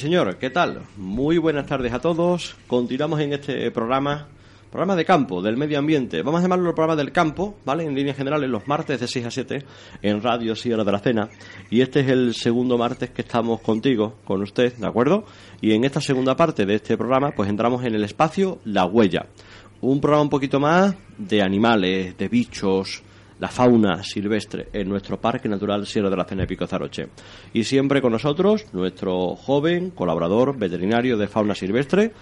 Señor, ¿qué tal? Muy buenas tardes a todos. Continuamos en este programa, programa de campo, del medio ambiente. Vamos a llamarlo el programa del campo, ¿vale? En líneas generales, los martes de 6 a 7 en Radio Sierra de la Cena. Y este es el segundo martes que estamos contigo, con usted, ¿de acuerdo? Y en esta segunda parte de este programa, pues entramos en el espacio La Huella. Un programa un poquito más de animales, de bichos, la fauna silvestre en nuestro Parque Natural Sierra de la Cena de Pico Zaroche. Y siempre con nosotros nuestro joven colaborador veterinario de fauna silvestre,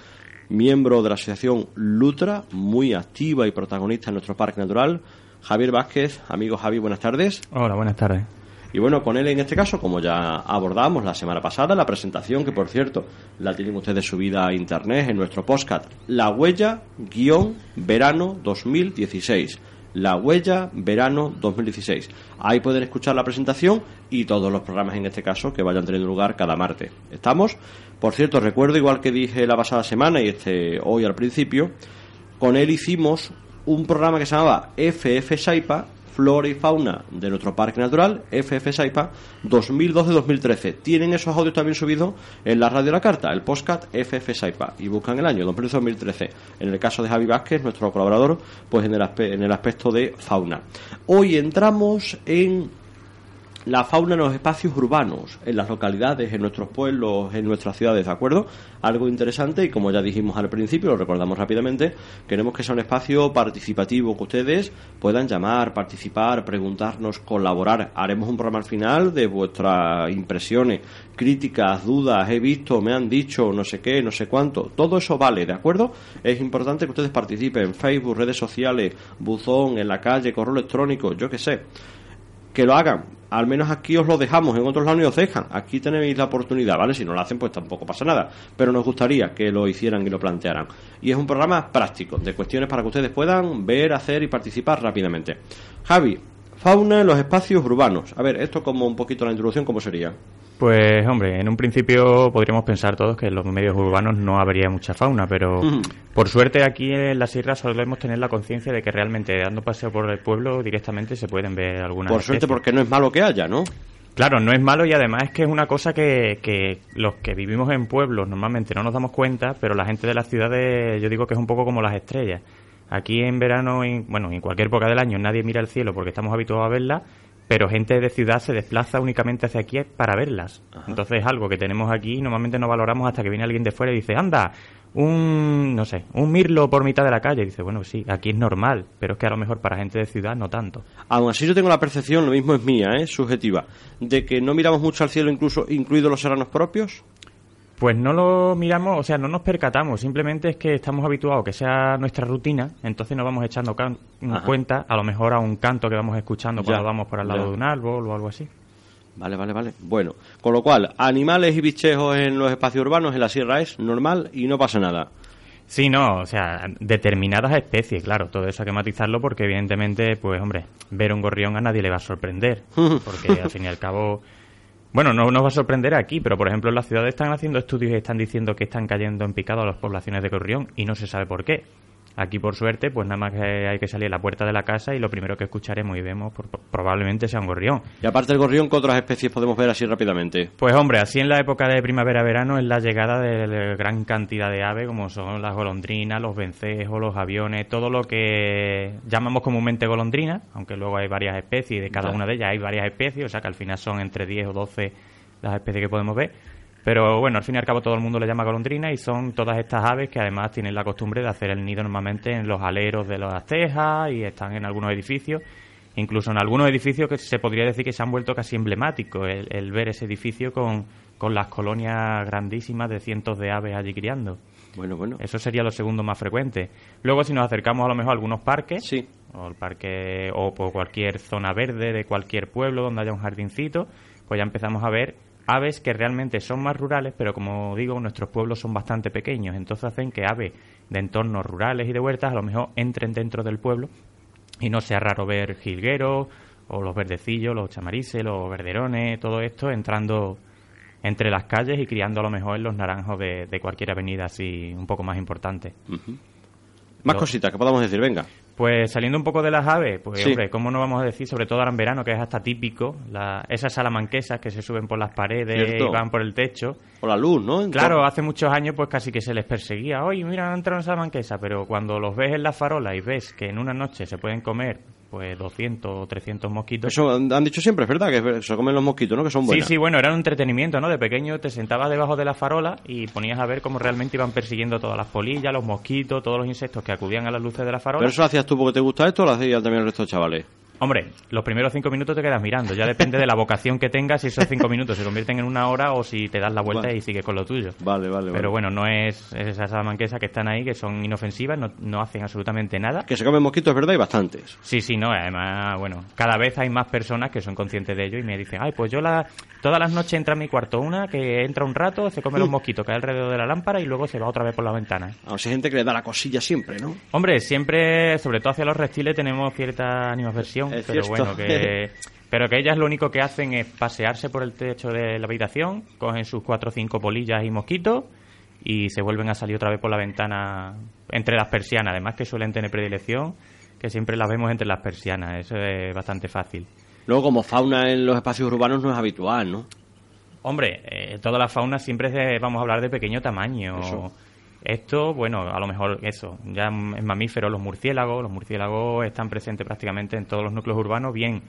miembro de la Asociación Lutra, muy activa y protagonista en nuestro Parque Natural, Javier Vázquez. Amigo Javi, buenas tardes. Hola, buenas tardes. Y bueno, con él en este caso, como ya abordamos la semana pasada, la presentación, que por cierto la tienen ustedes subida a internet en nuestro podcast, La Huella-Verano 2016 la Huella Verano 2016. Ahí pueden escuchar la presentación y todos los programas en este caso que vayan teniendo lugar cada martes. ¿Estamos? Por cierto, recuerdo igual que dije la pasada semana y este hoy al principio, con él hicimos un programa que se llamaba FF Saipa Flora y Fauna de nuestro Parque Natural, FF Saipa, 2012-2013. Tienen esos audios también subidos en la radio la carta, el postcat FF Saipa, y buscan el año 2012-2013. En el caso de Javi Vázquez, nuestro colaborador, pues en el, en el aspecto de fauna. Hoy entramos en la fauna en los espacios urbanos, en las localidades, en nuestros pueblos, en nuestras ciudades, ¿de acuerdo? Algo interesante y como ya dijimos al principio, lo recordamos rápidamente, queremos que sea un espacio participativo, que ustedes puedan llamar, participar, preguntarnos, colaborar. Haremos un programa al final de vuestras impresiones, críticas, dudas, he visto, me han dicho, no sé qué, no sé cuánto. Todo eso vale, ¿de acuerdo? Es importante que ustedes participen en Facebook, redes sociales, buzón, en la calle, correo electrónico, yo qué sé que lo hagan. Al menos aquí os lo dejamos, en otros lados ni os dejan. Aquí tenéis la oportunidad, ¿vale? Si no lo hacen, pues tampoco pasa nada. Pero nos gustaría que lo hicieran y lo plantearan. Y es un programa práctico, de cuestiones para que ustedes puedan ver, hacer y participar rápidamente. Javi, fauna en los espacios urbanos. A ver, esto como un poquito la introducción, ¿cómo sería? Pues hombre, en un principio podríamos pensar todos que en los medios urbanos no habría mucha fauna, pero por suerte aquí en la sierra solemos tener la conciencia de que realmente dando paseo por el pueblo directamente se pueden ver algunas Por suerte porque no es malo que haya, ¿no? Claro, no es malo y además es que es una cosa que, que los que vivimos en pueblos normalmente no nos damos cuenta, pero la gente de las ciudades yo digo que es un poco como las estrellas. Aquí en verano, bueno, en cualquier época del año nadie mira el cielo porque estamos habituados a verla pero gente de ciudad se desplaza únicamente hacia aquí para verlas. Entonces es algo que tenemos aquí y normalmente no valoramos hasta que viene alguien de fuera y dice, anda, un, no sé, un mirlo por mitad de la calle. Y dice, bueno, sí, aquí es normal, pero es que a lo mejor para gente de ciudad no tanto. Aún así yo tengo la percepción, lo mismo es mía, ¿eh? subjetiva, de que no miramos mucho al cielo, incluso incluidos los serranos propios. Pues no lo miramos, o sea, no nos percatamos, simplemente es que estamos habituados que sea nuestra rutina, entonces nos vamos echando cuenta, a lo mejor a un canto que vamos escuchando cuando vamos por al lado de un árbol o algo así. Vale, vale, vale. Bueno, con lo cual, animales y bichejos en los espacios urbanos en la sierra es normal y no pasa nada. Sí, no, o sea, determinadas especies, claro, todo eso hay que matizarlo porque evidentemente, pues hombre, ver un gorrión a nadie le va a sorprender, porque al fin y al cabo bueno, no nos va a sorprender aquí, pero por ejemplo en las ciudades están haciendo estudios y están diciendo que están cayendo en picado a las poblaciones de gorrión y no se sabe por qué. Aquí, por suerte, pues nada más que hay que salir a la puerta de la casa y lo primero que escucharemos y vemos probablemente sea un gorrión. Y aparte del gorrión, ¿qué otras especies podemos ver así rápidamente? Pues hombre, así en la época de primavera-verano es la llegada de gran cantidad de aves, como son las golondrinas, los vencejos, los aviones, todo lo que llamamos comúnmente golondrinas, aunque luego hay varias especies y de cada una de ellas hay varias especies, o sea que al final son entre 10 o 12 las especies que podemos ver pero bueno, al fin y al cabo todo el mundo le llama golondrina y son todas estas aves que además tienen la costumbre de hacer el nido normalmente en los aleros de las tejas y están en algunos edificios. Incluso en algunos edificios que se podría decir que se han vuelto casi emblemáticos el, ver ese edificio con, con las colonias grandísimas de cientos de aves allí criando. Bueno, bueno. Eso sería lo segundo más frecuente. Luego, si nos acercamos a lo mejor a algunos parques, sí. o el parque, o por cualquier zona verde de cualquier pueblo donde haya un jardincito, pues ya empezamos a ver aves que realmente son más rurales, pero como digo, nuestros pueblos son bastante pequeños, entonces hacen que aves de entornos rurales y de huertas a lo mejor entren dentro del pueblo y no sea raro ver jilgueros o los verdecillos, los chamarices, los verderones, todo esto entrando entre las calles y criando a lo mejor en los naranjos de, cualquier avenida así un poco más importante. Más cositas que podamos decir, venga. Pues saliendo un poco de las aves, pues Sí. hombre, ¿cómo no vamos a decir, sobre todo ahora en verano, que es hasta típico, la, esas salamanquesas que se suben por las paredes Cierto. y van por el techo? O la luz, ¿no? Claro, hace muchos años pues casi que se les perseguía. Oye, mira, han entrado en salamanquesa, pero cuando los ves en la farola y ves que en una noche se pueden comer pues 200 o 300 mosquitos. Eso han dicho siempre, es verdad, que se comen los mosquitos, ¿no? Que son Sí, buenas. sí, bueno, era un entretenimiento, ¿no? De pequeño te sentabas debajo de la farola y ponías a ver cómo realmente iban persiguiendo todas las polillas, los mosquitos, todos los insectos que acudían a las luces de la farola. ¿Pero eso lo hacías tú porque te gusta esto o lo hacían también el resto de chavales? Hombre, los primeros cinco minutos te quedas mirando. Ya depende de la vocación que tengas si esos cinco minutos se convierten en una hora o si te das la vuelta Vale. y sigues con lo tuyo. Vale, vale, Pero vale. bueno, no es es esas salamanquesas que están ahí, que son inofensivas, no, no hacen absolutamente nada. Que se comen mosquitos, es verdad, y bastantes. Sí, sí, no, además, bueno, cada vez hay más personas que son conscientes de ello y me dicen, ay, pues yo la, todas las noches entra a mi cuarto una que entra un rato, se come los mosquitos, cae alrededor de la lámpara y luego se va otra vez por la ventana. A hay gente que le da la cosilla siempre, ¿no? Hombre, siempre, sobre todo hacia los reptiles, tenemos cierta animadversión, Es pero cierto. bueno, que... Pero que ellas lo único que hacen es pasearse por el techo de la habitación, cogen sus cuatro o cinco polillas y mosquitos y se vuelven a salir otra vez por la ventana entre las persianas. Además que suelen tener predilección, que siempre las vemos entre las persianas. Eso es bastante fácil. Luego, como fauna en los espacios urbanos no es habitual, ¿no? Hombre, eh, toda la fauna siempre es de- vamos a hablar de pequeño tamaño. Eso. Esto, bueno, a lo mejor eso, ya en mamíferos, los murciélagos, los murciélagos están presentes prácticamente en todos los núcleos urbanos, bien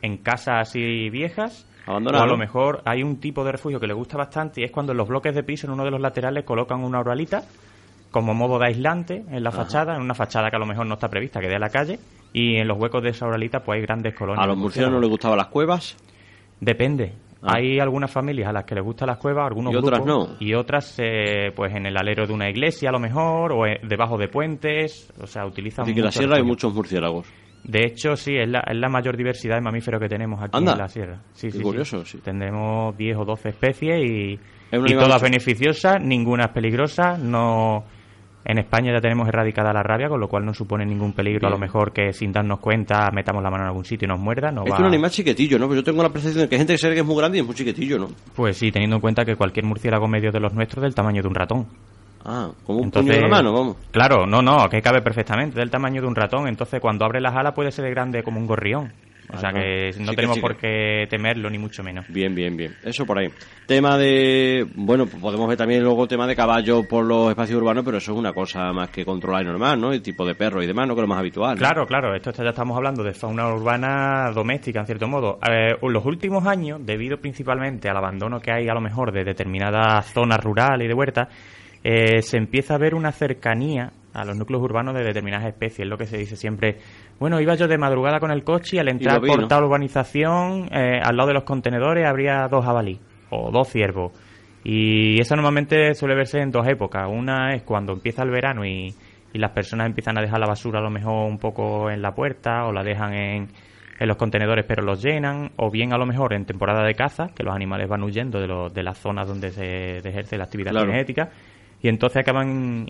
en casas así viejas, Abandonadas, o a lo mejor hay un tipo de refugio que le gusta bastante y es cuando en los bloques de piso, en uno de los laterales, colocan una oralita como modo de aislante en la fachada, en una fachada que a lo mejor no está prevista, que dé a la calle, y en los huecos de esa oralita pues hay grandes colonias. A los murciélagos no les gustaban las cuevas. Depende. Ah. Hay algunas familias a las que les gustan las cuevas, algunos Y otras grupos, no. y otras eh, pues en el alero de una iglesia a lo mejor o eh, debajo de puentes, o sea, utilizan Así que en la sierra hay muchos murciélagos. De hecho, sí, es la, es la mayor diversidad de mamíferos que tenemos aquí Anda. en la sierra. Sí, Qué sí, curioso, sí. Tendremos 10 o 12 especies y, y todas beneficiosas, ninguna es peligrosa, no... En España ya tenemos erradicada la rabia, con lo cual no supone ningún peligro. A lo mejor que sin darnos cuenta metamos la mano en algún sitio y nos muerda. No Es va... un animal chiquitillo, ¿no? Pero yo tengo la percepción de que hay gente que se cree que es muy grande y es muy chiquitillo, ¿no? Pues sí, teniendo en cuenta que cualquier murciélago medio de los nuestros es del tamaño de un ratón. Ah, como un Entonces, puño de la mano, vamos. Claro, no, no, que cabe perfectamente, del tamaño de un ratón. Entonces, cuando abre las alas puede ser de grande como un gorrión. O Ah, sea no. que Sí no que tenemos sí por qué temerlo, ni mucho menos. Bien, bien, bien. Eso por ahí. Tema de... Bueno, pues podemos ver también luego tema de caballo por los espacios urbanos, pero eso es una cosa más que controlar y normal, ¿no? El tipo de perro y demás, ¿no? Que es lo más habitual. ¿no? Claro, claro, esto ya estamos hablando de fauna urbana doméstica, en cierto modo. Eh, en los últimos años, debido principalmente al abandono que hay a lo mejor de determinadas zonas rurales y de huertas, eh, se empieza a ver una cercanía a los núcleos urbanos de determinadas especies. Es lo que se dice siempre. Bueno, iba yo de madrugada con el coche y al entrar lo por ¿no? tal urbanización, eh, al lado de los contenedores habría dos jabalí o dos ciervos. Y eso normalmente suele verse en dos épocas. Una es cuando empieza el verano y, y las personas empiezan a dejar la basura a lo mejor un poco en la puerta o la dejan en, en los contenedores pero los llenan. O bien a lo mejor en temporada de caza, que los animales van huyendo de, los- de las zonas donde se ejerce la actividad Claro. genética. Y entonces acaban,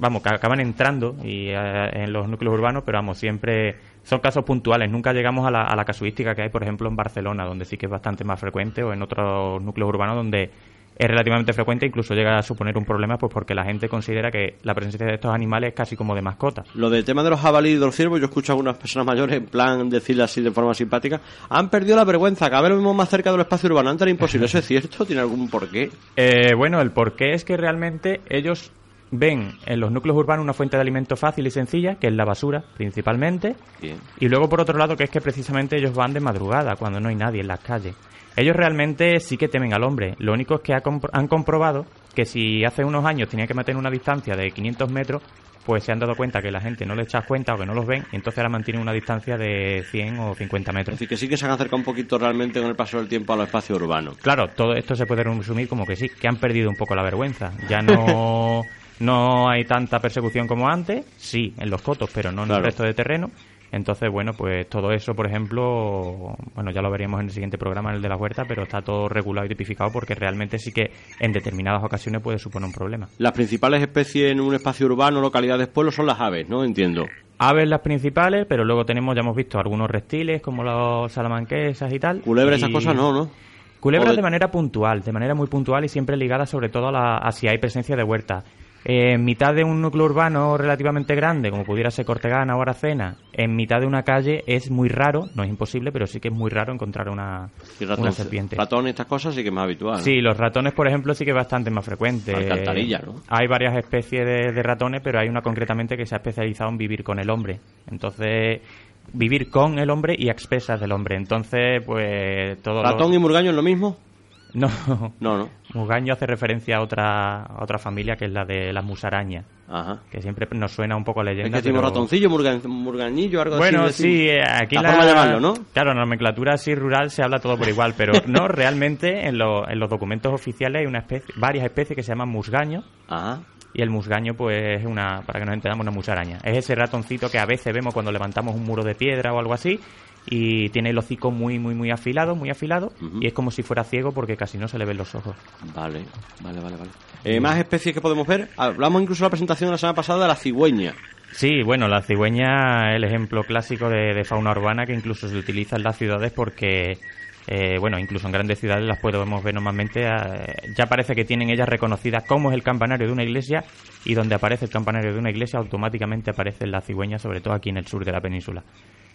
vamos, acaban entrando y, eh, en los núcleos urbanos, pero vamos, siempre son casos puntuales. Nunca llegamos a la, a la casuística que hay, por ejemplo, en Barcelona, donde sí que es bastante más frecuente, o en otros núcleos urbanos donde es relativamente frecuente, incluso llega a suponer un problema, pues porque la gente considera que la presencia de estos animales es casi como de mascota. Lo del tema de los jabalíes y de los ciervos, yo escucho a algunas personas mayores, en plan, decirle así de forma simpática, han perdido la vergüenza, cada vez lo mismo más cerca del espacio urbano, antes era imposible. ¿Eso es cierto? ¿Tiene algún porqué? Eh, bueno, el porqué es que realmente ellos ven en los núcleos urbanos una fuente de alimento fácil y sencilla, que es la basura, principalmente, Bien. Y luego, por otro lado, que es que precisamente ellos van de madrugada, cuando no hay nadie en las calles. Ellos realmente sí que temen al hombre. Lo único es que han comprobado que si hace unos años tenían que mantener una distancia de 500 metros, pues se han dado cuenta que la gente no le echa cuenta o que no los ven, y entonces ahora mantienen una distancia de 100 o 50 Es metros. decir, que sí que se han acercado un poquito realmente con el paso del tiempo a los espacios urbanos. Claro, todo esto se puede resumir como que sí, que han perdido un poco la vergüenza. Ya no, no hay tanta persecución como antes, sí, en los cotos, pero no en Claro. el resto de terreno. Entonces, bueno, pues todo eso, por ejemplo, bueno, ya lo veríamos en el siguiente programa, en el de la huerta, pero está todo regulado y tipificado porque realmente sí que en determinadas ocasiones puede suponer un problema. Las principales especies en un espacio urbano, localidades, pueblos, son las aves, ¿no? Entiendo. Aves las principales, pero luego tenemos, ya hemos visto algunos reptiles como los salamanquesas y tal. Culebras, Y- esas cosas no, ¿no? Culebras de manera puntual, de manera muy puntual y siempre ligada sobre todo a, la, a si hay presencia de huerta. En mitad de un núcleo urbano relativamente grande, como pudiera ser Cortegana o Aracena, en mitad de una calle es muy raro, no es imposible, pero sí que es muy raro encontrar una, una serpiente. Ratones y estas cosas sí que es más habitual. Sí, los ratones, por ejemplo, sí que es bastante más frecuente. Alcantarilla, ¿no? Hay varias especies de, ratones, pero hay una concretamente que se ha especializado en vivir con el hombre. Entonces, vivir con el hombre y a expensas del hombre. Entonces, pues todo. ¿Ratón y murgaño es lo mismo? No, no, no. Mugaño hace referencia a otra, otra familia que es la de las musarañas. Ajá. Que siempre nos suena un poco a leyenda. Es que ratoncillo, murgañillo, algo bueno, así. Bueno, sí, aquí la, la llamarlo, ¿no? Claro, en la nomenclatura así rural se habla todo por igual, pero no, realmente en, en los documentos oficiales hay una especie, varias especies que se llaman musgaño. Ajá. Y el musgaño, pues, es una, para que nos entendamos, una musaraña. Es ese ratoncito que a veces vemos cuando levantamos un muro de piedra o algo así y tiene el hocico muy, muy, muy afilado, muy afilado, y es como si fuera ciego porque casi no se le ven los ojos. Vale, vale, vale, vale. Eh, ¿Más especies que podemos ver? Hablamos incluso en la presentación de la semana pasada de la cigüeña. Sí, bueno, la cigüeña es el ejemplo clásico de, fauna urbana que incluso se utiliza en las ciudades porque eh, bueno, incluso en grandes ciudades las podemos ver normalmente, eh, ya parece que tienen ellas reconocidas como es el campanario de una iglesia y donde aparece el campanario de una iglesia automáticamente aparece la cigüeña, sobre todo aquí en el sur de la península.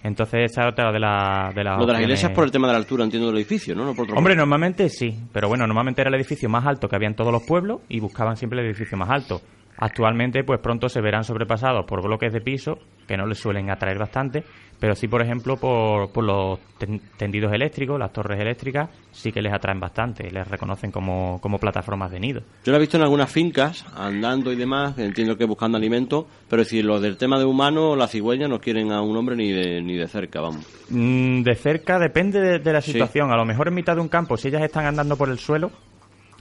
Entonces esa es otra de, la, de las... Lo de las iglesias por el tema de la altura, entiendo, del edificio, ¿no? Hombre, normalmente sí, pero bueno, normalmente era el edificio más alto que había en todos los pueblos y buscaban siempre el edificio más alto. Actualmente, pues pronto se verán sobrepasados por bloques de piso, que no les suelen atraer bastante, pero sí, por ejemplo, por, por los tendidos eléctricos, las torres eléctricas, sí que les atraen bastante, les reconocen como, como plataformas de nido. Yo lo he visto en algunas fincas, andando y demás, entiendo que buscando alimento, pero si lo del tema de humano, las cigüeñas no quieren a un hombre ni de, ni de cerca, vamos. Mm, de cerca depende de, la situación. A lo mejor en mitad de un campo, si ellas están andando por el suelo,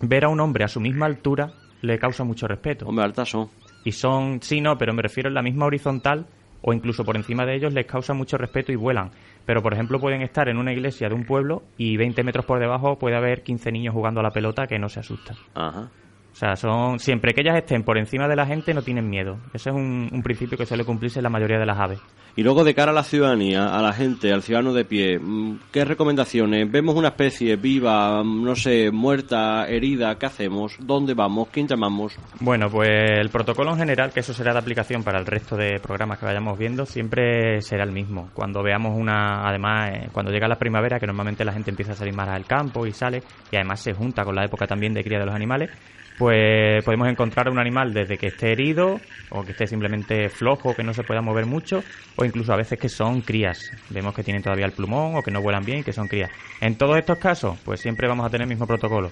ver a un hombre a su misma altura le causa mucho respeto. Hombre, altas son. Y son, sí, no, pero me refiero en la misma horizontal o incluso por encima de ellos les causa mucho respeto y vuelan. Pero, por ejemplo, pueden estar en una iglesia de un pueblo y 20 metros por debajo puede haber 15 niños jugando a la pelota que no se asustan. Ajá. O sea, son siempre que ellas estén por encima de la gente no tienen miedo. Ese es un, principio que suele cumplirse en la mayoría de las aves. Y luego de cara a la ciudadanía, a la gente, al ciudadano de pie, mm, ¿qué recomendaciones? ¿Vemos una especie viva, mm, no sé, muerta, herida? ¿Qué hacemos? ¿Dónde vamos? ¿Quién llamamos? Bueno, pues el protocolo en general, que eso será de aplicación para el resto de programas que vayamos viendo, siempre será el mismo. Cuando veamos una, además, eh, cuando llega la primavera, que normalmente la gente empieza a salir más al campo y sale, y además se junta con la época también de cría de los animales, pues podemos encontrar un animal desde que esté herido o que esté simplemente flojo, que no se pueda mover mucho, o incluso a veces que son crías. Vemos que tienen todavía el plumón o que no vuelan bien y que son crías. En todos estos casos, pues siempre vamos a tener el mismo protocolo.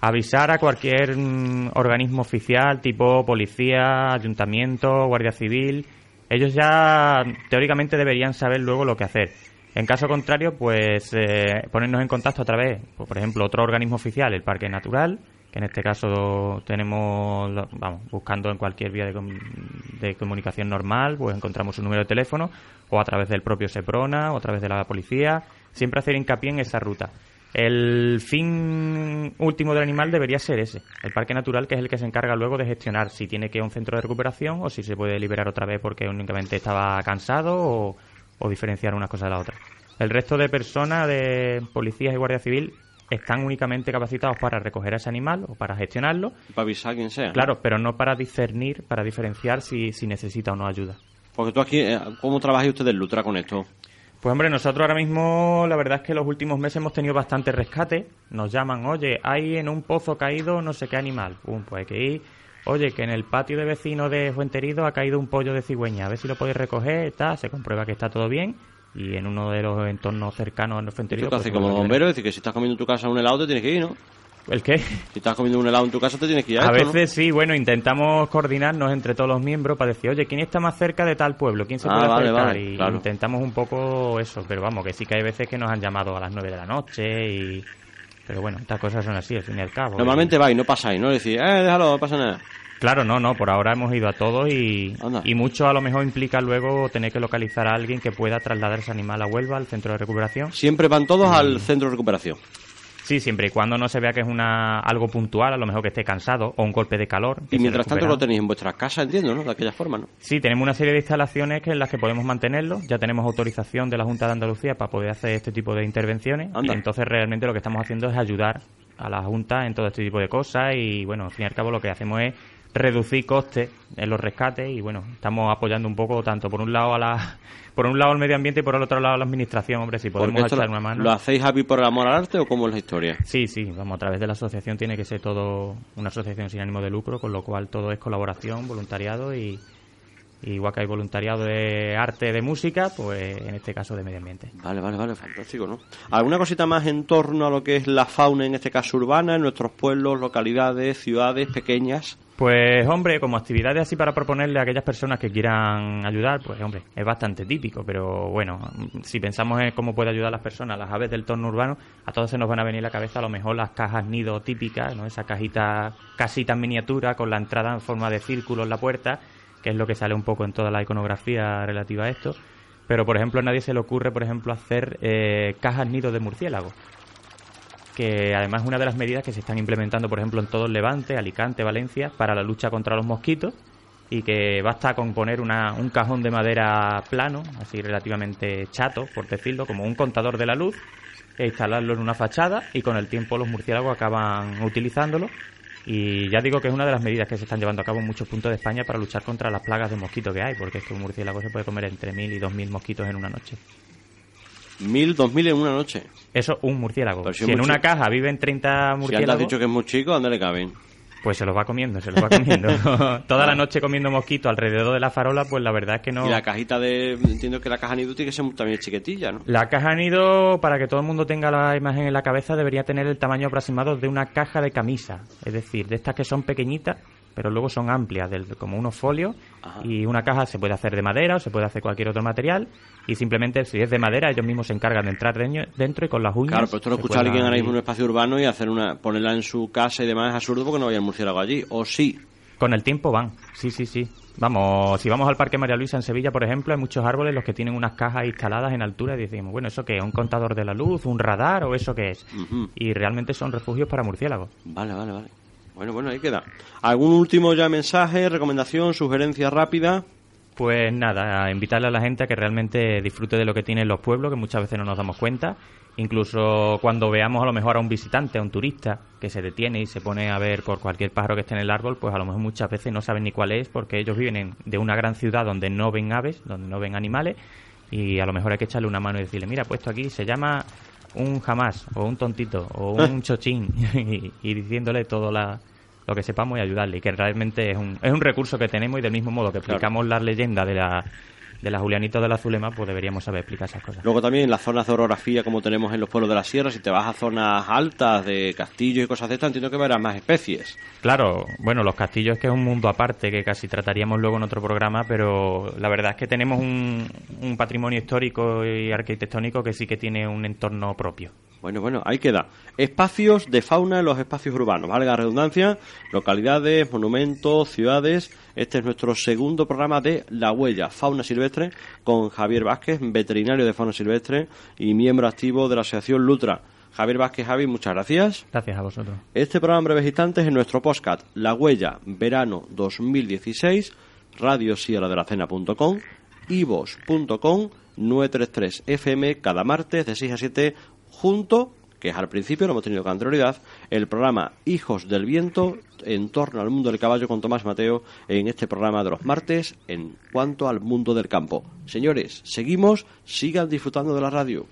Avisar a cualquier mm, organismo oficial, tipo policía, ayuntamiento, guardia civil. Ellos ya teóricamente deberían saber luego lo que hacer. En caso contrario, pues eh, ponernos en contacto a través, pues, por ejemplo, otro organismo oficial, el Parque Natural, que en este caso tenemos, vamos, buscando en cualquier vía de, comunicación normal, pues encontramos un número de teléfono, o a través del propio SEPRONA, o a través de la policía, siempre hacer hincapié en esa ruta. El fin último del animal debería ser ese, el parque natural, que es el que se encarga luego de gestionar si tiene que ir a un centro de recuperación o si se puede liberar otra vez porque únicamente estaba cansado o, o diferenciar una cosa de la otra. El resto de personas, de policías y guardia civil, están únicamente capacitados para recoger a ese animal o para gestionarlo. Para avisar a quien sea. Claro, pero no para discernir, para diferenciar si, si necesita o no ayuda. Porque tú aquí, eh, ¿cómo trabajáis ustedes Lutra con esto? Pues hombre, nosotros ahora mismo, la verdad es que los últimos meses hemos tenido bastante rescate. Nos llaman, oye, hay en un pozo caído no sé qué animal. Pum, pues hay que ir. Oye, que en el patio de vecino de Fuenterido ha caído un pollo de cigüeña. A ver si lo podéis recoger, está, se comprueba que está todo bien y en uno de los entornos cercanos a nuestro interior. Pues, como bombero, es decir, que si estás comiendo en tu casa un helado te tienes que ir, ¿no? ¿El qué? Si estás comiendo un helado en tu casa te tienes que ir. A, a veces sí, bueno, intentamos coordinarnos entre todos los miembros para decir, oye, ¿quién está más cerca de tal pueblo? ¿Quién se ah, puede acercar? y intentamos un poco eso, pero vamos, que sí que hay veces que nos han llamado a las 9 de la noche y... Pero bueno, estas cosas son así, al fin y al cabo. Normalmente vais, no pasáis, ¿no? Decís, eh, déjalo, no pasa nada. Claro, no, no, por ahora hemos ido a todos y, y mucho a lo mejor implica luego tener que localizar a alguien que pueda trasladar ese animal a Huelva, al centro de recuperación. Siempre van todos al centro de recuperación. Sí, siempre y cuando no se vea que es una algo puntual, a lo mejor que esté cansado o un golpe de calor. Y mientras tanto lo tenéis en vuestra casa, entiendo, ¿no? De aquella forma, ¿no? Sí, tenemos una serie de instalaciones que en las que podemos mantenerlo. Ya tenemos autorización de la Junta de Andalucía para poder hacer este tipo de intervenciones. Y entonces realmente lo que estamos haciendo es ayudar a la Junta en todo este tipo de cosas y bueno, al fin y al cabo lo que hacemos es reducir costes en los rescates y bueno, estamos apoyando un poco tanto por un lado a la por un lado el medio ambiente y por el otro lado a la administración, hombre, si podemos echar una mano. ¿Lo hacéis Javi por el amor al arte o cómo es la historia? Sí, sí, vamos, a través de la asociación tiene que ser todo una asociación sin ánimo de lucro, con lo cual todo es colaboración, voluntariado y, igual que hay voluntariado de arte, de música, pues en este caso de medio ambiente. Vale, vale, vale, fantástico, ¿no? ¿Alguna cosita más en torno a lo que es la fauna, en este caso urbana, en nuestros pueblos, localidades, ciudades pequeñas? Pues hombre, como actividades así para proponerle a aquellas personas que quieran ayudar, pues hombre, es bastante típico, pero bueno, si pensamos en cómo puede ayudar a las personas, las aves del torno urbano, a todos se nos van a venir a la cabeza a lo mejor las cajas nido típicas, ¿no? Esa cajita casi tan miniatura con la entrada en forma de círculo en la puerta, que es lo que sale un poco en toda la iconografía relativa a esto. Pero por ejemplo a nadie se le ocurre, por ejemplo, hacer eh, cajas nido de murciélago que además es una de las medidas que se están implementando, por ejemplo, en todo el Levante, Alicante, Valencia, para la lucha contra los mosquitos y que basta con poner una, un cajón de madera plano, así relativamente chato, por decirlo, como un contador de la luz, e instalarlo en una fachada y con el tiempo los murciélagos acaban utilizándolo. Y ya digo que es una de las medidas que se están llevando a cabo en muchos puntos de España para luchar contra las plagas de mosquitos que hay, porque es que un murciélago se puede comer entre mil y dos mil mosquitos en una noche. Mil, dos mil en una noche. Eso, un murciélago. si, en una caja viven 30 murciélagos... Si has dicho que es muy chico, ¿dónde le caben? Pues se los va comiendo, se los va comiendo. Toda la noche comiendo mosquito alrededor de la farola, pues la verdad es que no... Y la cajita de... Entiendo que la caja nido tiene que ser también chiquitilla, ¿no? La caja nido, para que todo el mundo tenga la imagen en la cabeza, debería tener el tamaño aproximado de una caja de camisa. Es decir, de estas que son pequeñitas, pero luego son amplias, del, como unos folios, y una caja se puede hacer de madera o se puede hacer cualquier otro material, y simplemente si es de madera ellos mismos se encargan de entrar dentro y con las uñas... Claro, pero esto lo escucha alguien ahora mismo en un espacio urbano y hacer una ponerla en su casa y demás es absurdo porque no vaya el murciélago allí, o sí. Con el tiempo van, sí, sí, sí. Vamos, si vamos al Parque María Luisa en Sevilla, por ejemplo, hay muchos árboles los que tienen unas cajas instaladas en altura y decimos, bueno, ¿eso qué es? ¿Un contador de la luz? ¿Un radar? ¿O eso qué es? Y realmente son refugios para murciélagos. Vale, vale, vale. Bueno, bueno, ahí queda. ¿Algún último ya mensaje, recomendación, sugerencia rápida? Pues nada, a invitarle a la gente a que realmente disfrute de lo que tienen los pueblos, que muchas veces no nos damos cuenta. Incluso cuando veamos a lo mejor a un visitante, a un turista, que se detiene y se pone a ver por cualquier pájaro que esté en el árbol, pues a lo mejor muchas veces no saben ni cuál es, porque ellos viven de una gran ciudad donde no ven aves, donde no ven animales, y a lo mejor hay que echarle una mano y decirle, mira, puesto aquí se llama un jamás, o un tontito, o un chochín, y, diciéndole todo la, lo que sepamos y ayudarle. Y que realmente es un, es un recurso que tenemos y del mismo modo que explicamos la leyenda de la de la Julianita de la Zulema, pues deberíamos saber explicar esas cosas. Luego también las zonas de orografía, como tenemos en los pueblos de la sierra, si te vas a zonas altas de castillos y cosas de estas, entiendo que verás más especies. Claro, bueno, los castillos que es un mundo aparte que casi trataríamos luego en otro programa, pero la verdad es que tenemos un, un patrimonio histórico y arquitectónico que sí que tiene un entorno propio. Bueno, bueno, ahí queda. Espacios de fauna en los espacios urbanos, valga la redundancia, localidades, monumentos, ciudades. Este es nuestro segundo programa de La Huella, Fauna Silvestre, con Javier Vázquez, veterinario de fauna silvestre y miembro activo de la Asociación Lutra. Javier Vázquez, Javi, muchas gracias. Gracias a vosotros. Este programa en breves instantes en nuestro podcast La Huella, verano 2016, radio sierra de la cena.com, ivos.com, 933 FM, cada martes de 6 a 7 junto, que es al principio, lo hemos tenido con anterioridad, el programa Hijos del Viento en torno al mundo del caballo con Tomás Mateo en este programa de los martes en cuanto al mundo del campo. Señores, seguimos, sigan disfrutando de la radio.